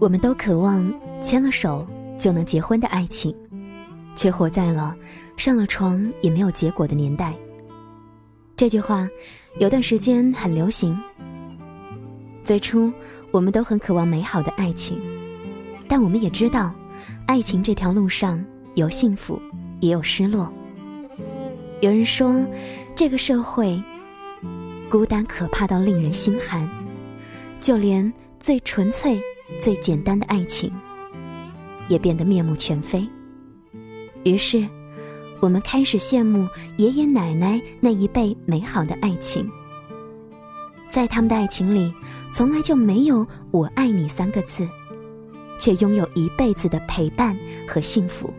我们都渴望牵了手就能结婚的爱情，却活在了上了床也没有结果的年代。这句话有段时间很流行。最初，我们都很渴望美好的爱情，但我们也知道，爱情这条路上有幸福，也有失落。有人说，这个社会孤单可怕到令人心寒，就连最纯粹。最简单的爱情，也变得面目全非。于是，我们开始羡慕爷爷奶奶那一辈美好的爱情。在他们的爱情里，从来就没有“我爱你”三个字，却拥有一辈子的陪伴和幸福。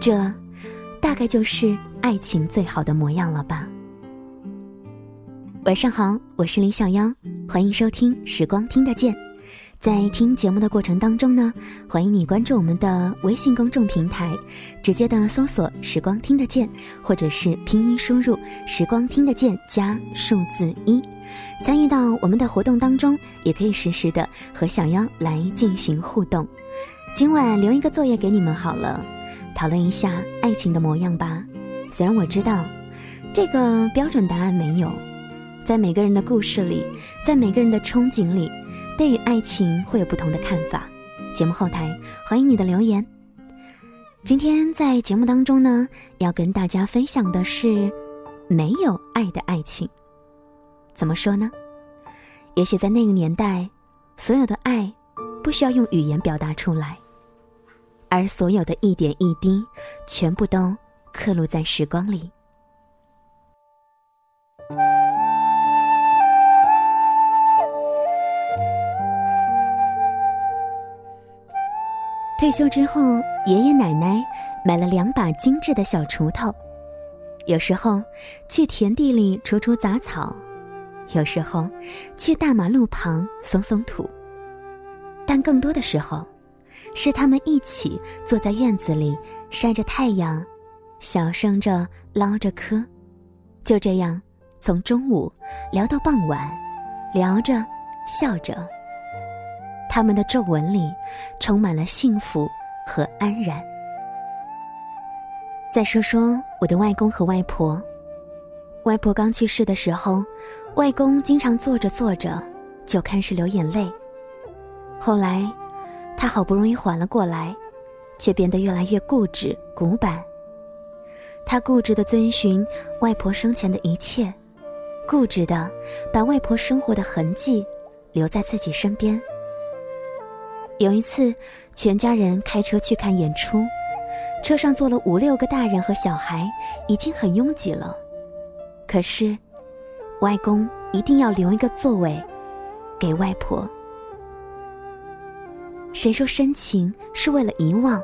这，大概就是爱情最好的模样了吧。晚上好，我是李小妖，欢迎收听《时光听得见》。在听节目的过程当中呢，欢迎你关注我们的微信公众平台，直接的搜索“时光听得见”或者是拼音输入“时光听得见”加数字一，参与到我们的活动当中，也可以实时的和小妖来进行互动。今晚留一个作业给你们好了，讨论一下爱情的模样吧。虽然我知道这个标准答案没有，在每个人的故事里，在每个人的憧憬里。对于爱情会有不同的看法，节目后台欢迎你的留言。今天在节目当中呢，要跟大家分享的是没有爱的爱情。怎么说呢？也许在那个年代，所有的爱不需要用语言表达出来，而所有的一点一滴，全部都刻录在时光里。退休之后，爷爷奶奶买了两把精致的小锄头，有时候去田地里除除杂草，有时候去大马路旁松松土。但更多的时候，是他们一起坐在院子里晒着太阳，小声着唠着嗑，就这样从中午聊到傍晚，聊着笑着。他们的皱纹里充满了幸福和安然。再说说我的外公和外婆。外婆刚去世的时候，外公经常坐着坐着就开始流眼泪。后来，他好不容易缓了过来，却变得越来越固执古板。他固执的遵循外婆生前的一切，固执的把外婆生活的痕迹留在自己身边。有一次，全家人开车去看演出，车上坐了五六个大人和小孩，已经很拥挤了。可是，外公一定要留一个座位给外婆。谁说深情是为了遗忘？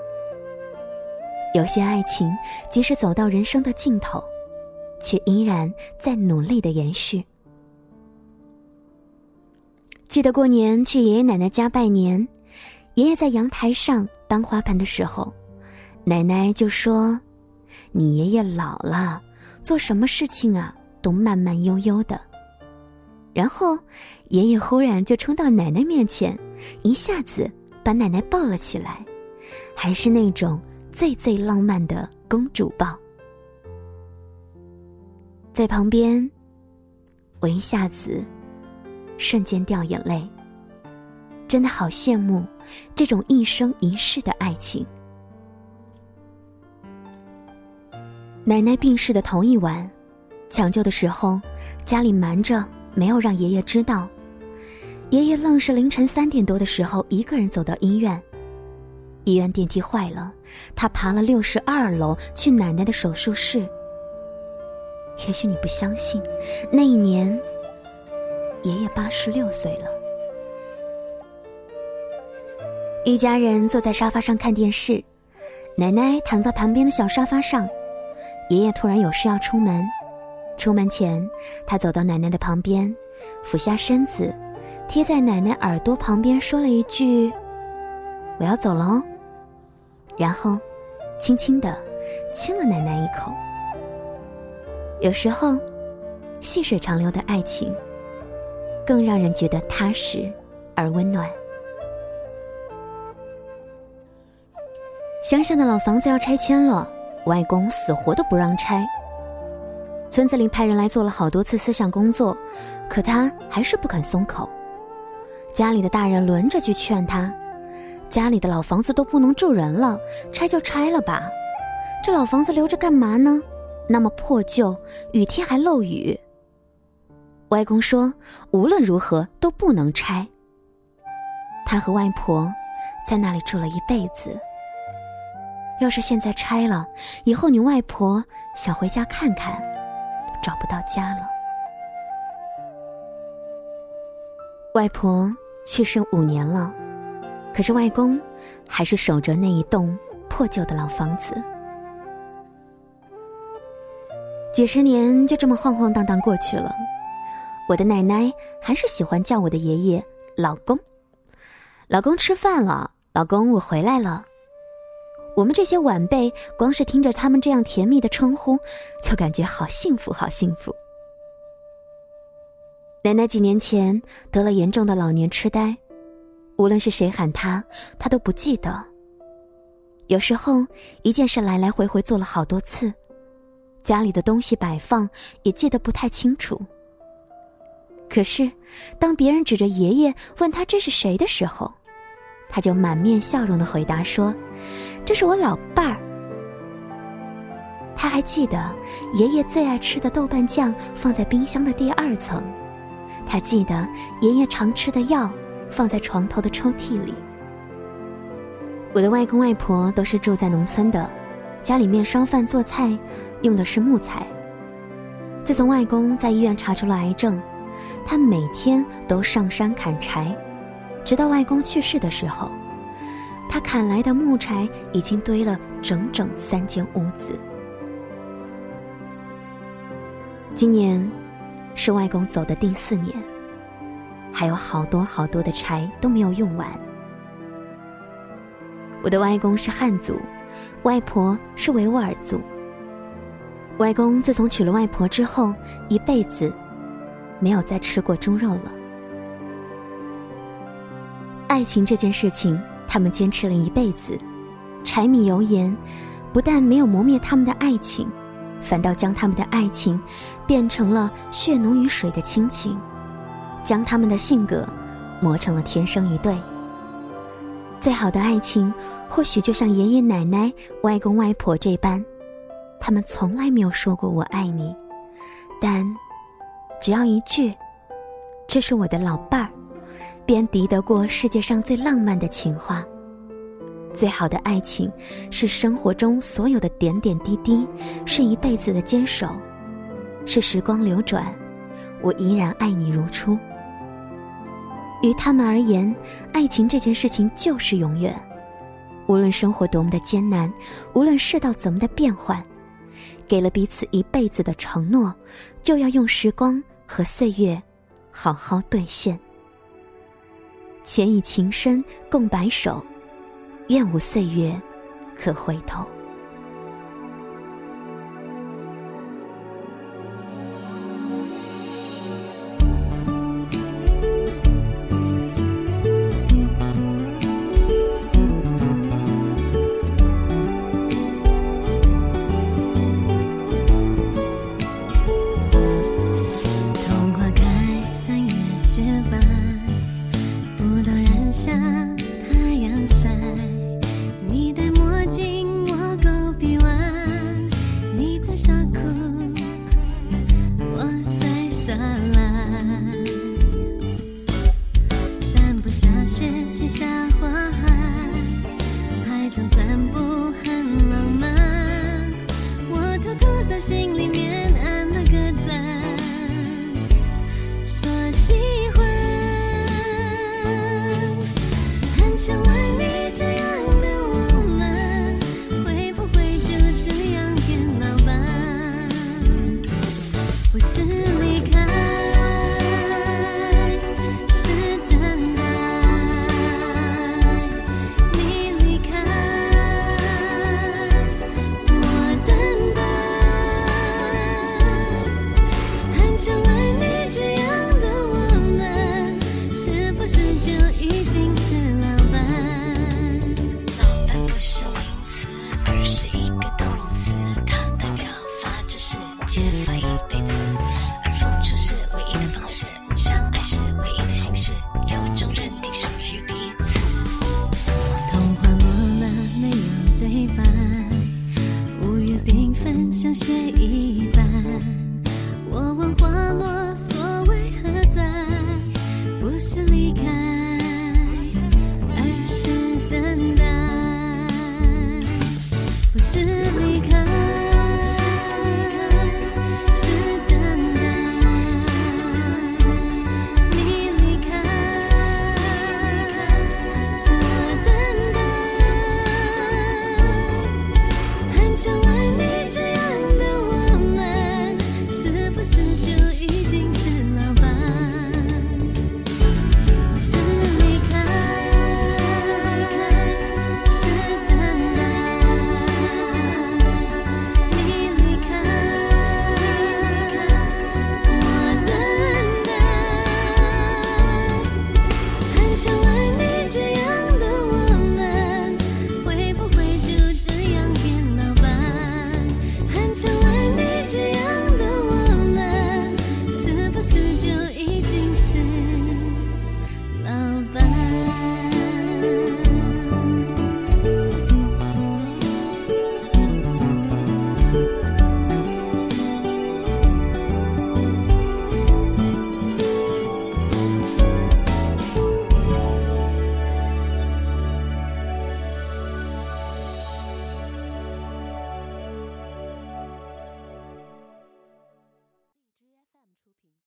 有些爱情，即使走到人生的尽头，却依然在努力的延续。记得过年去爷爷奶奶家拜年。爷爷在阳台上搬花盆的时候，奶奶就说：“你爷爷老了，做什么事情啊都慢慢悠悠的。”然后，爷爷忽然就冲到奶奶面前，一下子把奶奶抱了起来，还是那种最最浪漫的公主抱。在旁边，我一下子瞬间掉眼泪，真的好羡慕。这种一生一世的爱情。奶奶病逝的同一晚，抢救的时候，家里瞒着没有让爷爷知道。爷爷愣是凌晨三点多的时候，一个人走到医院。医院电梯坏了，他爬了六十二楼去奶奶的手术室。也许你不相信，那一年，爷爷八十六岁了。一家人坐在沙发上看电视，奶奶躺在旁边的小沙发上，爷爷突然有事要出门。出门前，他走到奶奶的旁边，俯下身子，贴在奶奶耳朵旁边说了一句：“我要走了哦。”然后，轻轻的亲了奶奶一口。有时候，细水长流的爱情，更让人觉得踏实而温暖。乡下的老房子要拆迁了，外公死活都不让拆。村子里派人来做了好多次思想工作，可他还是不肯松口。家里的大人轮着去劝他：“家里的老房子都不能住人了，拆就拆了吧。这老房子留着干嘛呢？那么破旧，雨天还漏雨。”外公说：“无论如何都不能拆。”他和外婆在那里住了一辈子。要是现在拆了，以后你外婆想回家看看，都找不到家了。外婆去世五年了，可是外公还是守着那一栋破旧的老房子。几十年就这么晃晃荡荡过去了，我的奶奶还是喜欢叫我的爷爷老公。老公吃饭了，老公我回来了。我们这些晚辈，光是听着他们这样甜蜜的称呼，就感觉好幸福，好幸福。奶奶几年前得了严重的老年痴呆，无论是谁喊她，她都不记得。有时候一件事来来回回做了好多次，家里的东西摆放也记得不太清楚。可是，当别人指着爷爷问他这是谁的时候，他就满面笑容的回答说：“这是我老伴儿。”他还记得爷爷最爱吃的豆瓣酱放在冰箱的第二层，他记得爷爷常吃的药放在床头的抽屉里。我的外公外婆都是住在农村的，家里面烧饭做菜用的是木材。自从外公在医院查出了癌症，他每天都上山砍柴。直到外公去世的时候，他砍来的木柴已经堆了整整三间屋子。今年是外公走的第四年，还有好多好多的柴都没有用完。我的外公是汉族，外婆是维吾尔族。外公自从娶了外婆之后，一辈子没有再吃过猪肉了。爱情这件事情，他们坚持了一辈子，柴米油盐，不但没有磨灭他们的爱情，反倒将他们的爱情变成了血浓于水的亲情，将他们的性格磨成了天生一对。最好的爱情，或许就像爷爷奶奶、外公外婆这般，他们从来没有说过“我爱你”，但只要一句“这是我的老伴儿”。便敌得过世界上最浪漫的情话。最好的爱情，是生活中所有的点点滴滴，是一辈子的坚守，是时光流转，我依然爱你如初。于他们而言，爱情这件事情就是永远。无论生活多么的艰难，无论世道怎么的变幻，给了彼此一辈子的承诺，就要用时光和岁月，好好兑现。且以情深共白首，愿无岁月可回头。散步很浪漫。我偷偷在心里面